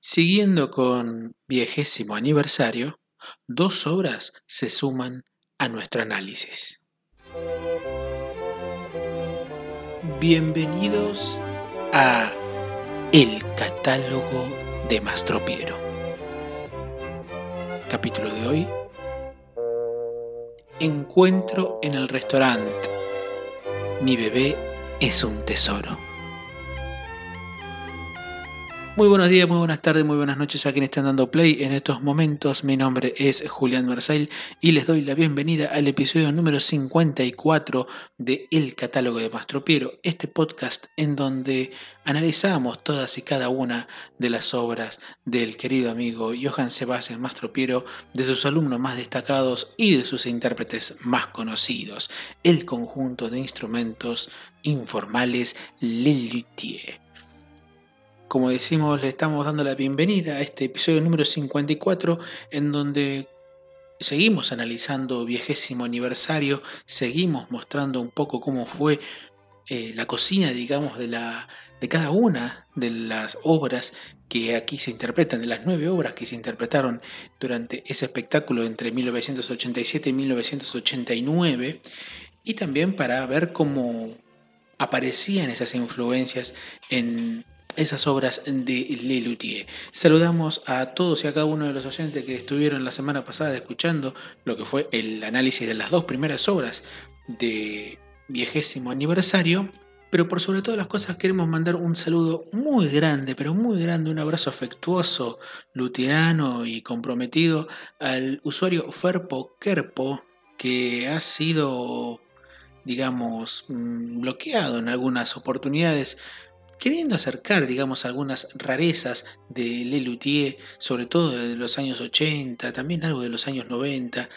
Siguiendo con viejésimo aniversario, dos obras se suman a nuestro análisis. Bienvenidos a El catálogo de Mastropiero. Capítulo de hoy. Encuentro en el restaurante. Mi bebé es un tesoro. Muy buenos días, muy buenas tardes, muy buenas noches a quienes están dando play en estos momentos. Mi nombre es Julián Marsail y les doy la bienvenida al episodio número 54 de El Catálogo de Mastropiero, este podcast en donde analizamos todas y cada una de las obras del querido amigo Johann Sebastian Mastropiero, de sus alumnos más destacados y de sus intérpretes más conocidos, el conjunto de instrumentos informales Lelutier. Como decimos, le estamos dando la bienvenida a este episodio número 54 en donde seguimos analizando viejésimo aniversario, seguimos mostrando un poco cómo fue eh, la cocina, digamos, de, la, de cada una de las obras que aquí se interpretan, de las nueve obras que se interpretaron durante ese espectáculo entre 1987 y 1989, y también para ver cómo aparecían esas influencias en esas obras de Lelutier. Saludamos a todos y a cada uno de los oyentes que estuvieron la semana pasada escuchando lo que fue el análisis de las dos primeras obras de viejésimo aniversario. Pero por sobre todas las cosas queremos mandar un saludo muy grande, pero muy grande, un abrazo afectuoso, luterano y comprometido al usuario Ferpo Kerpo, que ha sido, digamos, mm, bloqueado en algunas oportunidades queriendo acercar, digamos, algunas rarezas de Lelutier, sobre todo de los años 80, también algo de los años 90.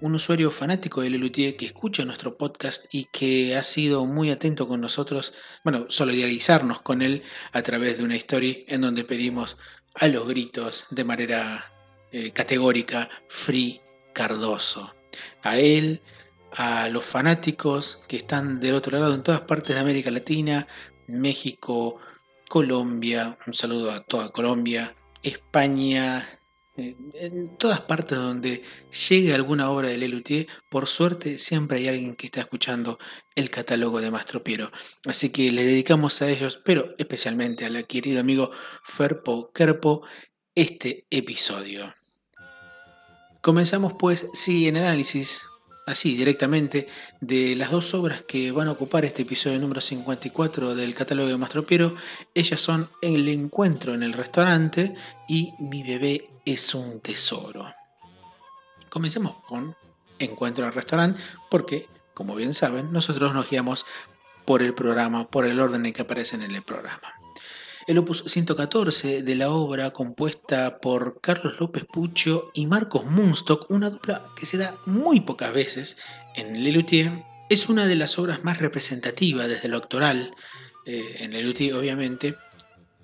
Un usuario fanático de Lelutier que escucha nuestro podcast y que ha sido muy atento con nosotros, bueno, solidarizarnos con él a través de una historia en donde pedimos a los gritos de manera eh, categórica Free Cardoso. A él, a los fanáticos que están del otro lado en todas partes de América Latina, México, Colombia, un saludo a toda Colombia, España, eh, en todas partes donde llegue alguna obra de Lelutier, por suerte siempre hay alguien que está escuchando el catálogo de Mastro Piero. Así que le dedicamos a ellos, pero especialmente al querido amigo Ferpo Kerpo, este episodio. Comenzamos pues, sí, en análisis así directamente de las dos obras que van a ocupar este episodio número 54 del catálogo de Mastropiero. Ellas son El encuentro en el restaurante y Mi bebé es un tesoro. Comencemos con Encuentro en el restaurante porque, como bien saben, nosotros nos guiamos por el programa, por el orden en que aparecen en el programa el opus 114 de la obra compuesta por Carlos López Pucho y Marcos Munstock, una dupla que se da muy pocas veces en Lelutier, es una de las obras más representativas desde lo actoral, eh, en Lelutier obviamente,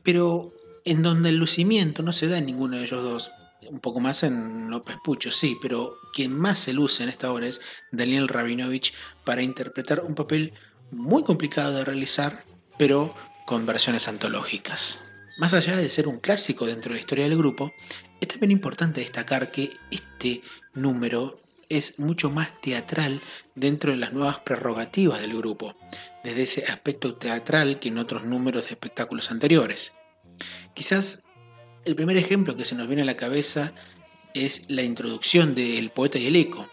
pero en donde el lucimiento no se da en ninguno de ellos dos. Un poco más en López Pucho, sí, pero quien más se luce en esta obra es Daniel Rabinovich para interpretar un papel muy complicado de realizar, pero con versiones antológicas. Más allá de ser un clásico dentro de la historia del grupo, es también importante destacar que este número es mucho más teatral dentro de las nuevas prerrogativas del grupo, desde ese aspecto teatral que en otros números de espectáculos anteriores. Quizás el primer ejemplo que se nos viene a la cabeza es la introducción de El poeta y el eco,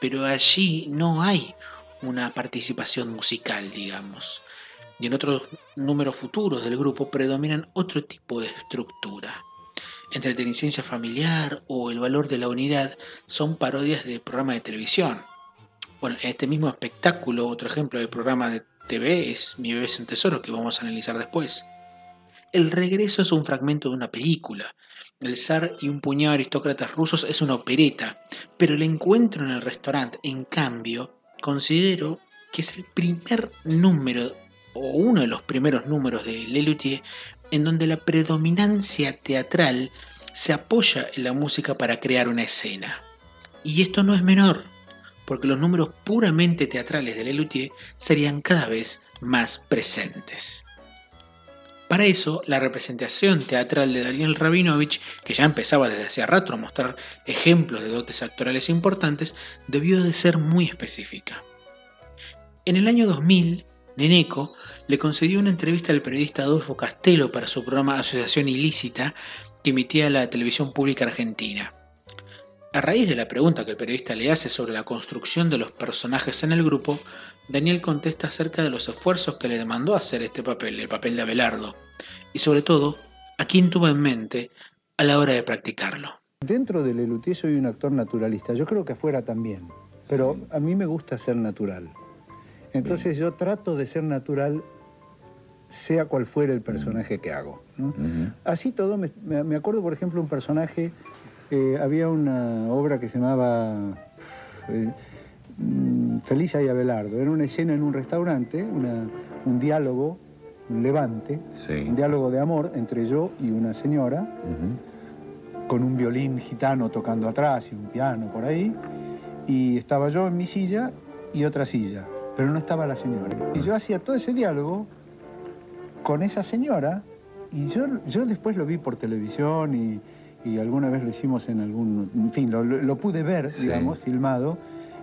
pero allí no hay una participación musical, digamos y en otros números futuros del grupo predominan otro tipo de estructura. Entreteniciencia familiar o el valor de la unidad son parodias de programas de televisión. Bueno, en este mismo espectáculo, otro ejemplo de programa de TV es Mi bebé es un tesoro, que vamos a analizar después. El regreso es un fragmento de una película. El zar y un puñado de aristócratas rusos es una opereta, pero el encuentro en el restaurante, en cambio, considero que es el primer número o uno de los primeros números de Lelutier en donde la predominancia teatral se apoya en la música para crear una escena. Y esto no es menor, porque los números puramente teatrales de Lelutier serían cada vez más presentes. Para eso, la representación teatral de Daniel Rabinovich, que ya empezaba desde hace rato a mostrar ejemplos de dotes actorales importantes, debió de ser muy específica. En el año 2000, Neneco le concedió una entrevista al periodista Adolfo Castelo para su programa Asociación Ilícita que emitía la televisión pública argentina. A raíz de la pregunta que el periodista le hace sobre la construcción de los personajes en el grupo, Daniel contesta acerca de los esfuerzos que le demandó hacer este papel, el papel de Abelardo, y sobre todo, a quién tuvo en mente a la hora de practicarlo. Dentro del Lelutier soy un actor naturalista, yo creo que afuera también, pero a mí me gusta ser natural. Entonces yo trato de ser natural sea cual fuera el personaje que hago. Así todo, me, me, acuerdo por ejemplo un personaje eh, había una obra que se llamaba eh, mm, Felisa y Abelardo. Era una escena en un restaurante, un diálogo, un levante, un diálogo de amor entre yo y una señora, con un violín gitano tocando atrás y un piano por ahí. Y estaba yo en mi silla y otra silla, pero no estaba la señora. Y yo hacía todo ese diálogo con esa señora y yo, yo después lo vi por televisión y y alguna vez lo hicimos en algún, en fin, lo, pude ver, digamos, filmado,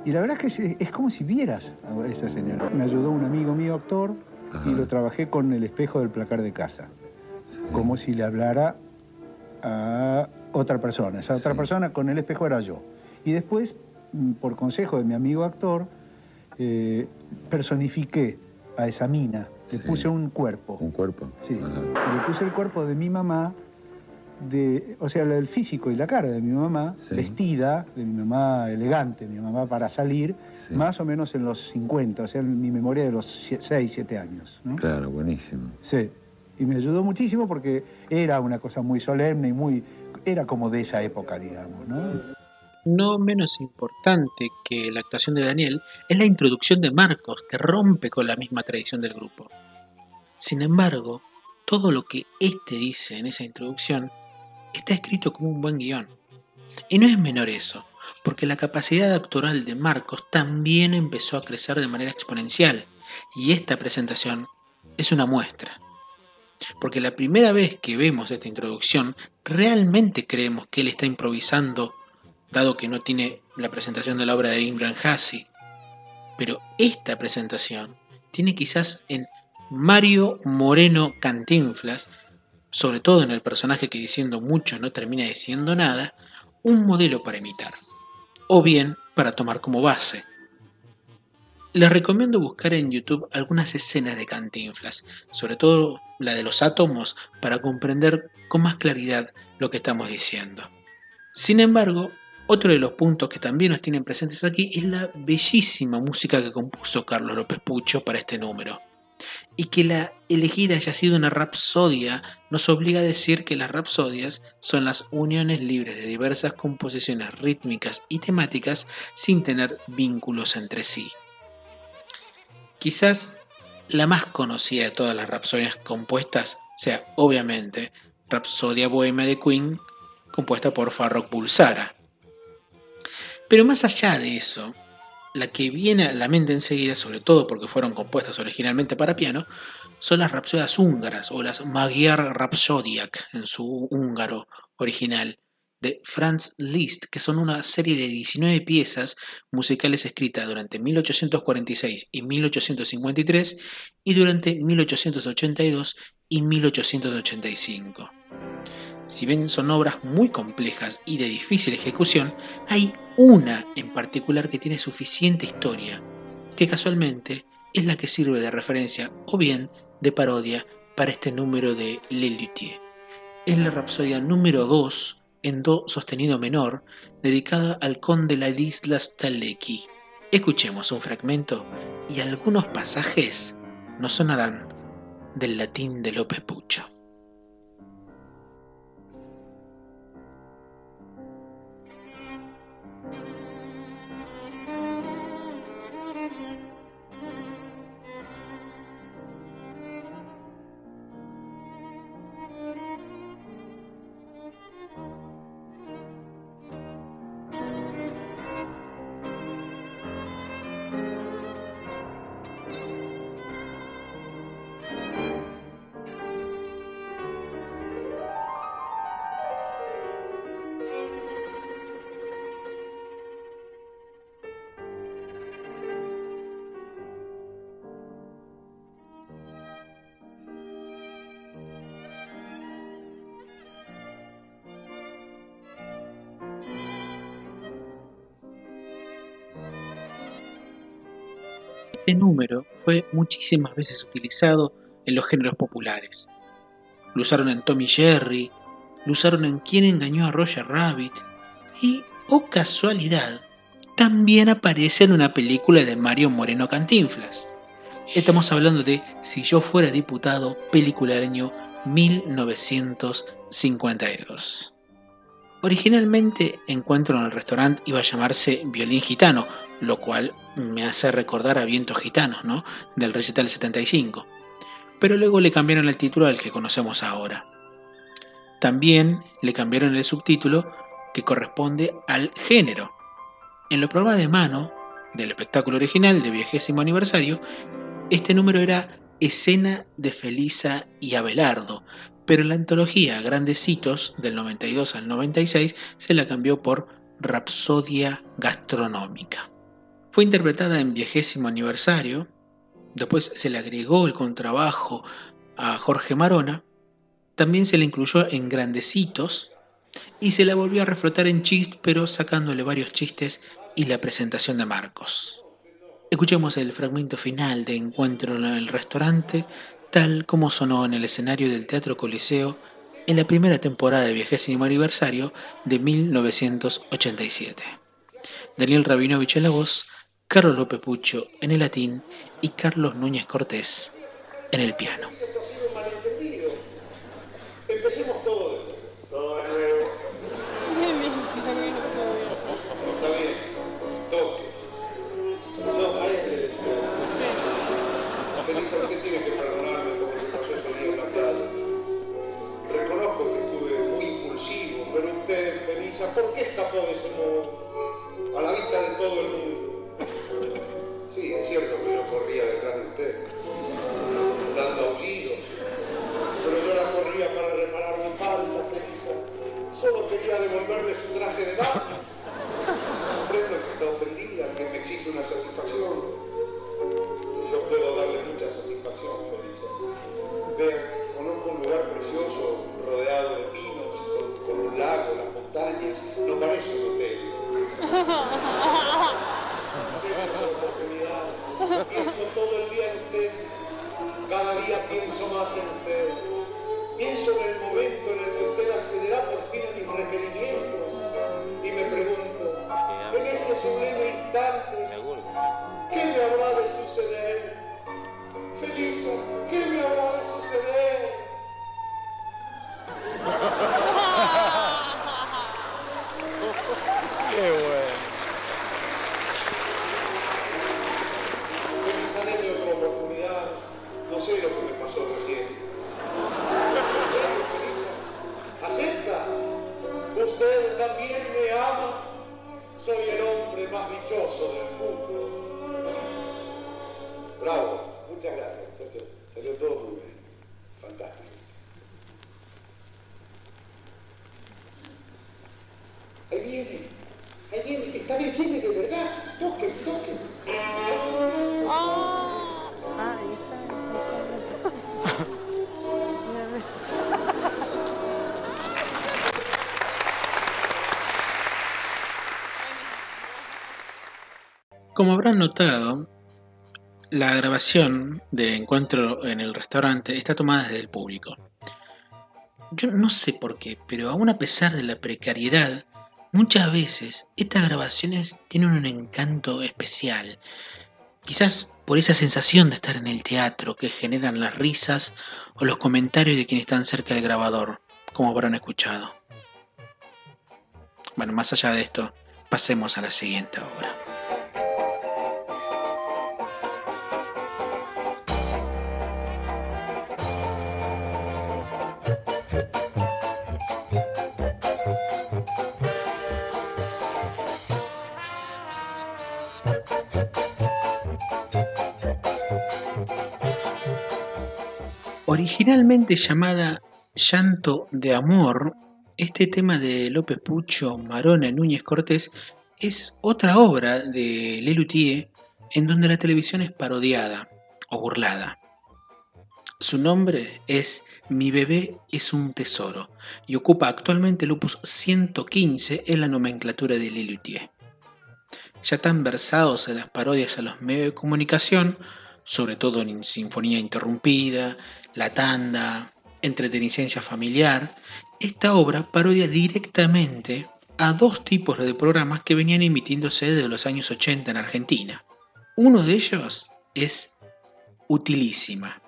y la verdad es que es, como si vieras a esa señora. Me ayudó un amigo mío, actor, y lo trabajé con el espejo del placar de casa, como si le hablara a otra persona. Esa otra persona con el espejo era yo. Y después, mm, por consejo de mi amigo actor, eh, personifiqué a esa mina, le puse un cuerpo. ¿Un cuerpo? Sí. Le puse el cuerpo de mi mamá de, o sea, el físico y la cara de mi mamá, vestida, de mi mamá elegante, mi mamá para salir, más o menos en los 50, o sea, en mi memoria de los 6, 7 años. Claro, buenísimo. Sí, y me ayudó muchísimo porque era una cosa muy solemne y muy, era como de esa época, digamos, ¿no? No menos importante que la actuación de Daniel es la introducción de Marcos, que rompe con la misma tradición del grupo. Sin embargo, todo lo que éste dice en esa introducción está escrito como un buen guion. Y no es menor eso, porque la capacidad actoral de Marcos también empezó a crecer de manera exponencial, y esta presentación es una muestra. Porque la primera vez que vemos esta introducción, realmente creemos que él está improvisando, dado que no tiene la presentación de la obra de Imran Hassi. Pero esta presentación tiene quizás en Mario Moreno Cantinflas sobre todo en el personaje que diciendo mucho no termina diciendo nada, un modelo para imitar, o bien para tomar como base. Les recomiendo buscar en YouTube algunas escenas de Cantinflas, sobre todo la de los átomos, para comprender con más claridad lo que estamos diciendo. Sin embargo, otro de los puntos que también nos tienen presentes aquí es la bellísima música que compuso Carlos López Pucho para este número y que la elegida haya sido una rapsodia nos obliga a decir que las rapsodias son las uniones libres de diversas composiciones rítmicas y temáticas sin tener vínculos entre sí. Quizás la más conocida de todas las rapsodias compuestas sea obviamente Rapsodia Bohemia de Queen, compuesta por Farrokh Bulsara. Pero más allá de eso, la que viene a la mente enseguida, sobre todo porque fueron compuestas originalmente para piano, son las rapsodias húngaras o las Magyar Rhapsodiak en su húngaro original de Franz Liszt, que son una serie de 19 piezas musicales escritas durante 1846 y 1853 y durante 1882 y 1885. Si bien son obras muy complejas y de difícil ejecución, hay una en particular que tiene suficiente historia, que casualmente es la que sirve de referencia o bien de parodia para este número de Lelutier. Es la Rapsodia número 2 en Do sostenido menor, dedicada al conde Ladislas Talecki. Escuchemos un fragmento y algunos pasajes nos sonarán del latín de López Pucho. Este número fue muchísimas veces utilizado en los géneros populares. Lo usaron en Tommy Jerry, lo usaron en Quién engañó a Roger Rabbit y, oh casualidad, también aparece en una película de Mario Moreno Cantinflas. Estamos hablando de Si yo fuera diputado, película del año 1952. Originalmente Encuentro en el restaurante iba a llamarse Violín Gitano, lo cual me hace recordar a Vientos Gitanos, ¿no? Del recital 75. Pero luego le cambiaron el título al que conocemos ahora. También le cambiaron el subtítulo que corresponde al género. En los programas de mano del espectáculo original de vigésimo aniversario, este número era Escena de Felisa y Abelardo, pero la antología Grandecitos del 92 al 96 se la cambió por Rapsodia Gastronómica. Fue interpretada en viejésimo aniversario, después se le agregó el contrabajo a Jorge Marona, también se le incluyó en Grandecitos y se la volvió a reflotar en Chist, pero sacándole varios chistes y la presentación de Marcos. Escuchemos el fragmento final de Encuentro en el restaurante tal como sonó en el escenario del Teatro Coliseo en la primera temporada de Viejésimo Aniversario de 1987. Daniel Rabinovich en la voz, Carlos López Pucho en el latín y Carlos Núñez Cortés en el piano. A la vista de todo el mundo. Sí, es cierto que yo corría detrás de usted, dando aullidos, pero yo la corría para reparar mi falta, Felisa. Solo quería devolverle su traje de baño. Comprendo que está ofendida, que me exige una satisfacción yo puedo darle mucha satisfacción, Felisa. Vean, también me ama? Soy el hombre más dichoso del mundo. Bravo, muchas gracias, muchachos. Salió todo muy bien. Fantástico. Ahí viene, ahí viene, está bien, viene de verdad. Como habrán notado, la grabación de Encuentro en el restaurante está tomada desde el público. Yo no sé por qué, pero aún a pesar de la precariedad, muchas veces estas grabaciones tienen un encanto especial. Quizás por esa sensación de estar en el teatro que generan las risas o los comentarios de quienes están cerca del grabador, como habrán escuchado. Bueno, más allá de esto, pasemos a la siguiente obra. Originalmente llamada Llanto de Amor, este tema de López Pucho, Marona Núñez Cortés es otra obra de Lelutier en donde la televisión es parodiada o burlada. Su nombre es Mi bebé es un tesoro y ocupa actualmente el opus 115 en la nomenclatura de Lelutier. ya tan versados en las parodias a los medios de comunicación, sobre todo en Sinfonía Interrumpida, La Tanda, Entretenicencia Familiar, esta obra parodia directamente a dos tipos de programas que venían emitiéndose desde los años 80 en Argentina. Uno de ellos es Utilísima.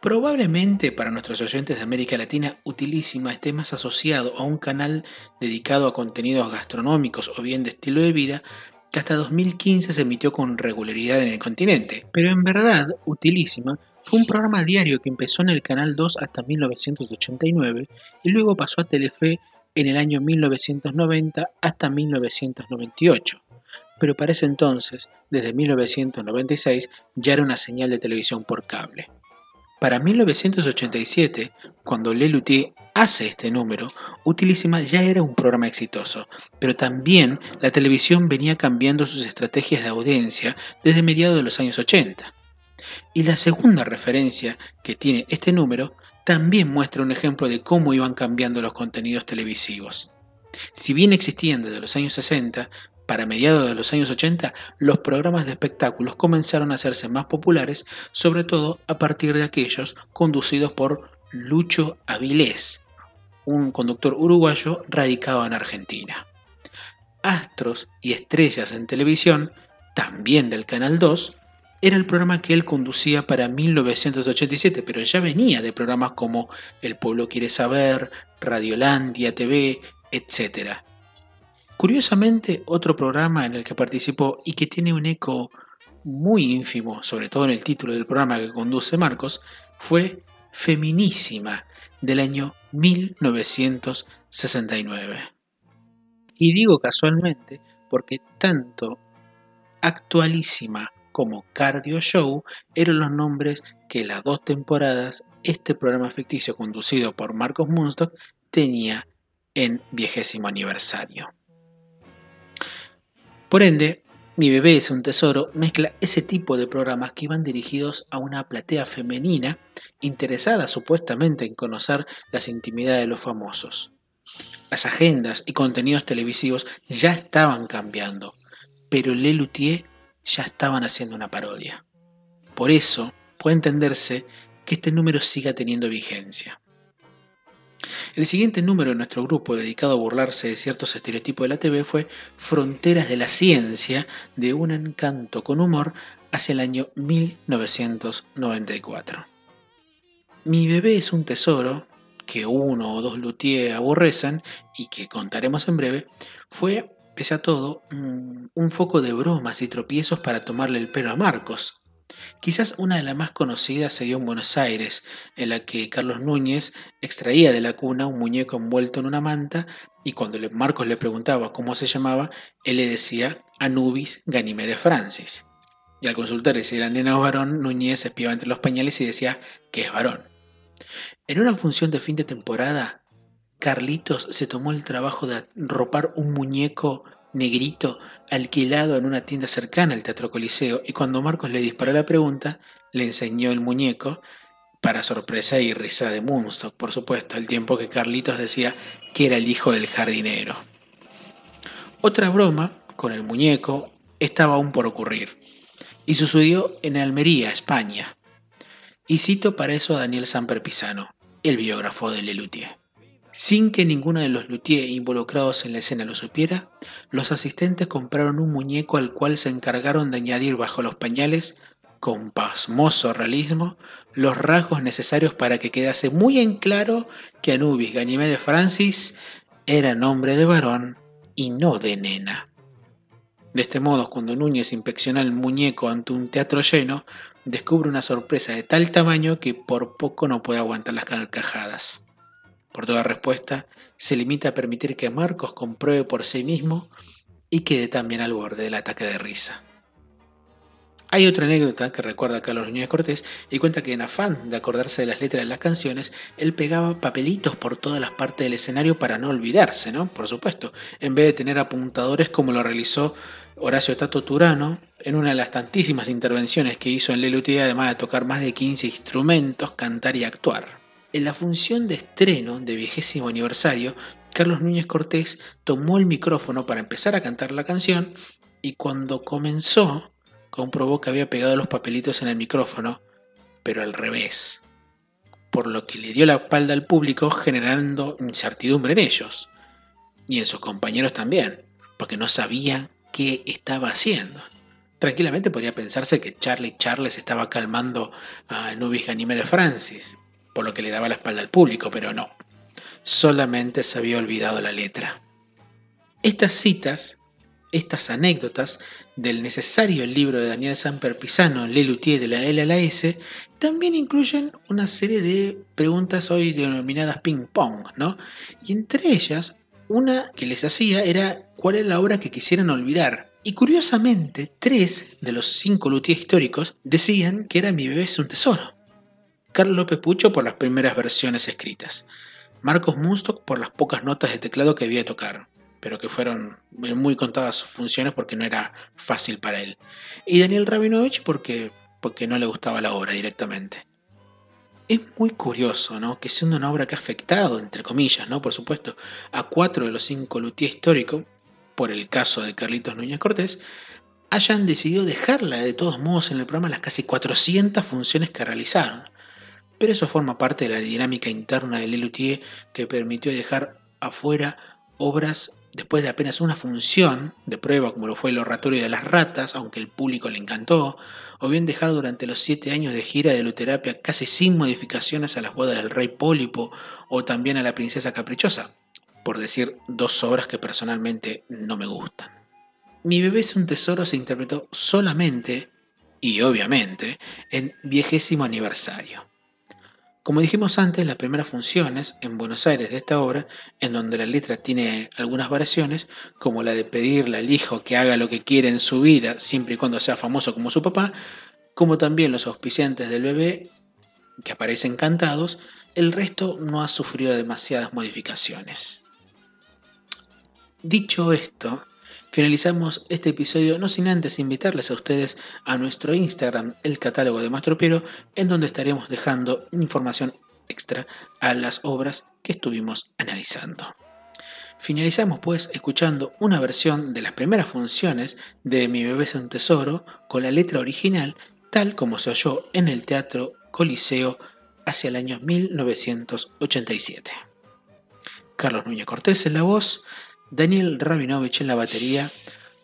Probablemente para nuestros oyentes de América Latina, Utilísima esté más asociado a un canal dedicado a contenidos gastronómicos o bien de estilo de vida que hasta 2015 se emitió con regularidad en el continente. Pero en verdad, Utilísima fue un programa diario que empezó en el Canal 2 hasta 1989 y luego pasó a Telefe en el año 1990 hasta 1998. Pero para ese entonces, desde 1996, ya era una señal de televisión por cable. Para 1987, cuando Lelutier hace este número, Utilísima ya era un programa exitoso, pero también la televisión venía cambiando sus estrategias de audiencia desde mediados de los años 80. Y la segunda referencia que tiene este número también muestra un ejemplo de cómo iban cambiando los contenidos televisivos. Si bien existían desde los años 60, para mediados de los años 80, los programas de espectáculos comenzaron a hacerse más populares, sobre todo a partir de aquellos conducidos por Lucho Avilés, un conductor uruguayo radicado en Argentina. Astros y Estrellas en televisión, también del Canal 2, era el programa que él conducía para 1987, pero ya venía de programas como El Pueblo Quiere Saber, Radiolandia TV, etc. Curiosamente, otro programa en el que participó y que tiene un eco muy ínfimo, sobre todo en el título del programa que conduce Marcos, fue Feminísima del año 1969. Y digo casualmente porque tanto Actualísima como Cardio Show eran los nombres que las dos temporadas este programa ficticio conducido por Marcos Munstock tenía en vigésimo aniversario. Por ende, Mi bebé es un tesoro mezcla ese tipo de programas que iban dirigidos a una platea femenina interesada supuestamente en conocer las intimidades de los famosos. Las agendas y contenidos televisivos ya estaban cambiando, pero Le Luthier ya estaban haciendo una parodia. Por eso puede entenderse que este número siga teniendo vigencia. El siguiente número de nuestro grupo dedicado a burlarse de ciertos estereotipos de la TV fue Fronteras de la Ciencia, de un encanto con humor, hacia el año 1994. Mi bebé es un tesoro, que uno o dos luthiers aborrecen y que contaremos en breve, fue, pese a todo, un foco de bromas y tropiezos para tomarle el pelo a Marcos, Quizás una de las más conocidas se dio en Buenos Aires, en la que Carlos Núñez extraía de la cuna un muñeco envuelto en una manta y cuando Marcos le preguntaba cómo se llamaba, él le decía Anubis Ganymede Francis. Y al consultar si era nena o varón, Núñez espiaba entre los pañales y decía que es varón. En una función de fin de temporada, Carlitos se tomó el trabajo de ropar un muñeco negrito alquilado en una tienda cercana al Teatro Coliseo y cuando Marcos le disparó la pregunta, le enseñó el muñeco para sorpresa y risa de Moonstock, por supuesto, al tiempo que Carlitos decía que era el hijo del jardinero. Otra broma con el muñeco estaba aún por ocurrir y sucedió en Almería, España. Y cito para eso a Daniel Samper Pisano, el biógrafo de Lelutier. Sin que ninguno de los luthiers involucrados en la escena lo supiera, los asistentes compraron un muñeco al cual se encargaron de añadir bajo los pañales, con pasmoso realismo, los rasgos necesarios para que quedase muy en claro que Anubis Ganymede Francis era nombre de varón y no de nena. De este modo, cuando Núñez inspecciona el muñeco ante un teatro lleno, descubre una sorpresa de tal tamaño que por poco no puede aguantar las carcajadas. Por toda respuesta, se limita a permitir que Marcos compruebe por sí mismo y quede también al borde del ataque de risa. Hay otra anécdota que recuerda a Carlos Núñez Cortés y cuenta que en afán de acordarse de las letras de las canciones, él pegaba papelitos por todas las partes del escenario para no olvidarse, ¿no? Por supuesto, en vez de tener apuntadores como lo realizó Horacio Tato Turano en una de las tantísimas intervenciones que hizo en Lelutier, además de tocar más de 15 instrumentos, cantar y actuar. En la función de estreno de vigésimo aniversario, Carlos Núñez Cortés tomó el micrófono para empezar a cantar la canción y cuando comenzó comprobó que había pegado los papelitos en el micrófono, pero al revés, por lo que le dio la espalda al público generando incertidumbre en ellos y en sus compañeros también, porque no sabían qué estaba haciendo. Tranquilamente podría pensarse que Charlie Charles estaba calmando a Nubis de Francis, por lo que le daba la espalda al público, pero no. Solamente se había olvidado la letra. Estas citas, estas anécdotas del necesario libro de Daniel Samper Pisano, Le Luthier de la L a la S, también incluyen una serie de preguntas hoy denominadas ping-pong, ¿no? Y entre ellas, una que les hacía era cuál es la obra que quisieran olvidar, y curiosamente, tres de los cinco luthiers históricos decían que era Mi bebé es un tesoro. Carlos López Pucho por las primeras versiones escritas. Marcos Munstock por las pocas notas de teclado que debía tocar, pero que fueron muy contadas funciones porque no era fácil para él. Y Daniel Rabinovich porque, porque no le gustaba la obra directamente. Es muy curioso, ¿no? Que siendo una obra que ha afectado, entre comillas, ¿no? Por supuesto, a cuatro de los cinco luthiers históricos, por el caso de Carlitos Núñez Cortés, hayan decidido dejarla de todos modos en el programa las casi 400 funciones que realizaron. Pero eso forma parte de la dinámica interna de Lelutier que permitió dejar afuera obras después de apenas una función de prueba, como lo fue el oratorio de las ratas, aunque el público le encantó, o bien dejar durante los siete años de gira de luterapia casi sin modificaciones a las bodas del rey Pólipo o también a la princesa caprichosa, por decir dos obras que personalmente no me gustan. Mi bebé es un tesoro se interpretó solamente, y obviamente, en vigésimo aniversario. Como dijimos antes, las primeras funciones en Buenos Aires de esta obra, en donde la letra tiene algunas variaciones, como la de pedirle al hijo que haga lo que quiere en su vida, siempre y cuando sea famoso como su papá, como también los auspiciantes del bebé, que aparecen cantados, el resto no ha sufrido demasiadas modificaciones. Dicho esto, finalizamos este episodio no sin antes invitarles a ustedes a nuestro Instagram, el catálogo de Mastro Piero, en donde estaremos dejando información extra a las obras que estuvimos analizando. Finalizamos pues escuchando una versión de las primeras funciones de Mi bebé es un tesoro con la letra original tal como se oyó en el Teatro Coliseo hacia el año 1987. Carlos Núñez Cortés en la voz, Daniel Rabinovich en la batería,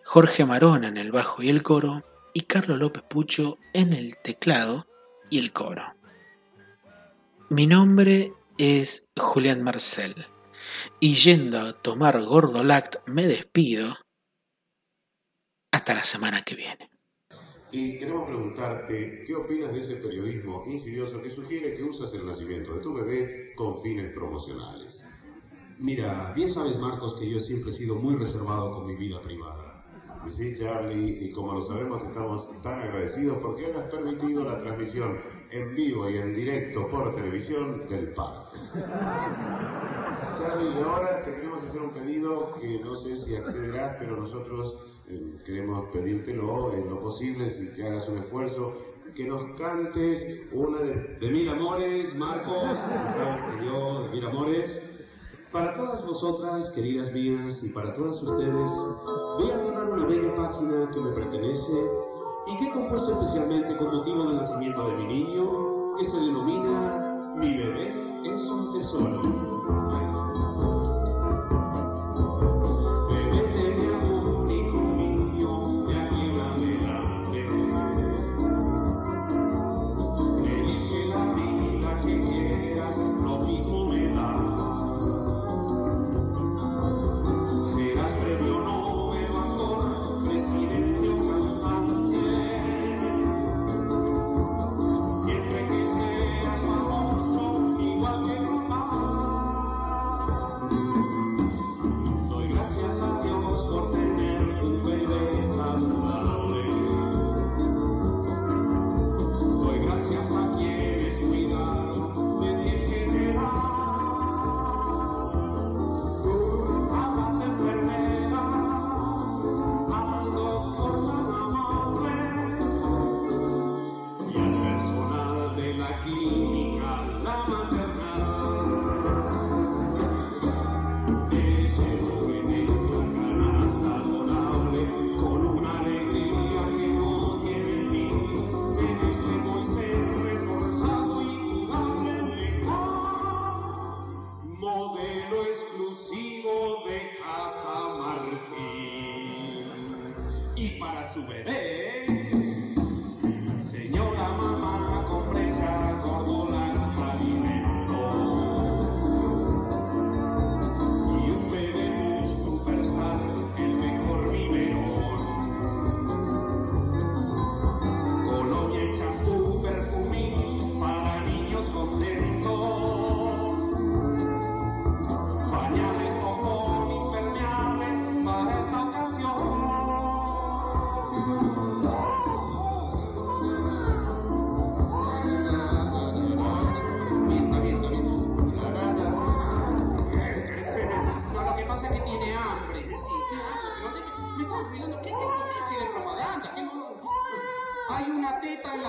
Jorge Marona en el bajo y el coro, y Carlos López Pucho en el teclado y el coro. Mi nombre es Julián Marcel, y yendo a tomar Gordolact me despido. Hasta la semana que viene. Y queremos preguntarte, ¿qué opinas de ese periodismo insidioso que sugiere que usas el nacimiento de tu bebé con fines promocionales? Mira, bien sabes, Marcos, que yo siempre he sido muy reservado con mi vida privada. Sí, Charlie, y como lo sabemos, te estamos tan agradecidos porque has permitido la transmisión en vivo y en directo por televisión del padre. Charlie, y ahora te queremos hacer un pedido que no sé si accederás, pero nosotros eh, queremos pedírtelo en lo posible, si te hagas un esfuerzo, que nos cantes una de... De mil amores, Marcos, sabes que yo, de mil amores. Para todas vosotras, queridas mías, y para todas ustedes, voy a entonar una bella página que me pertenece y que he compuesto especialmente con motivo del nacimiento de mi niño, que se denomina Mi bebé es un tesoro.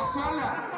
Hacer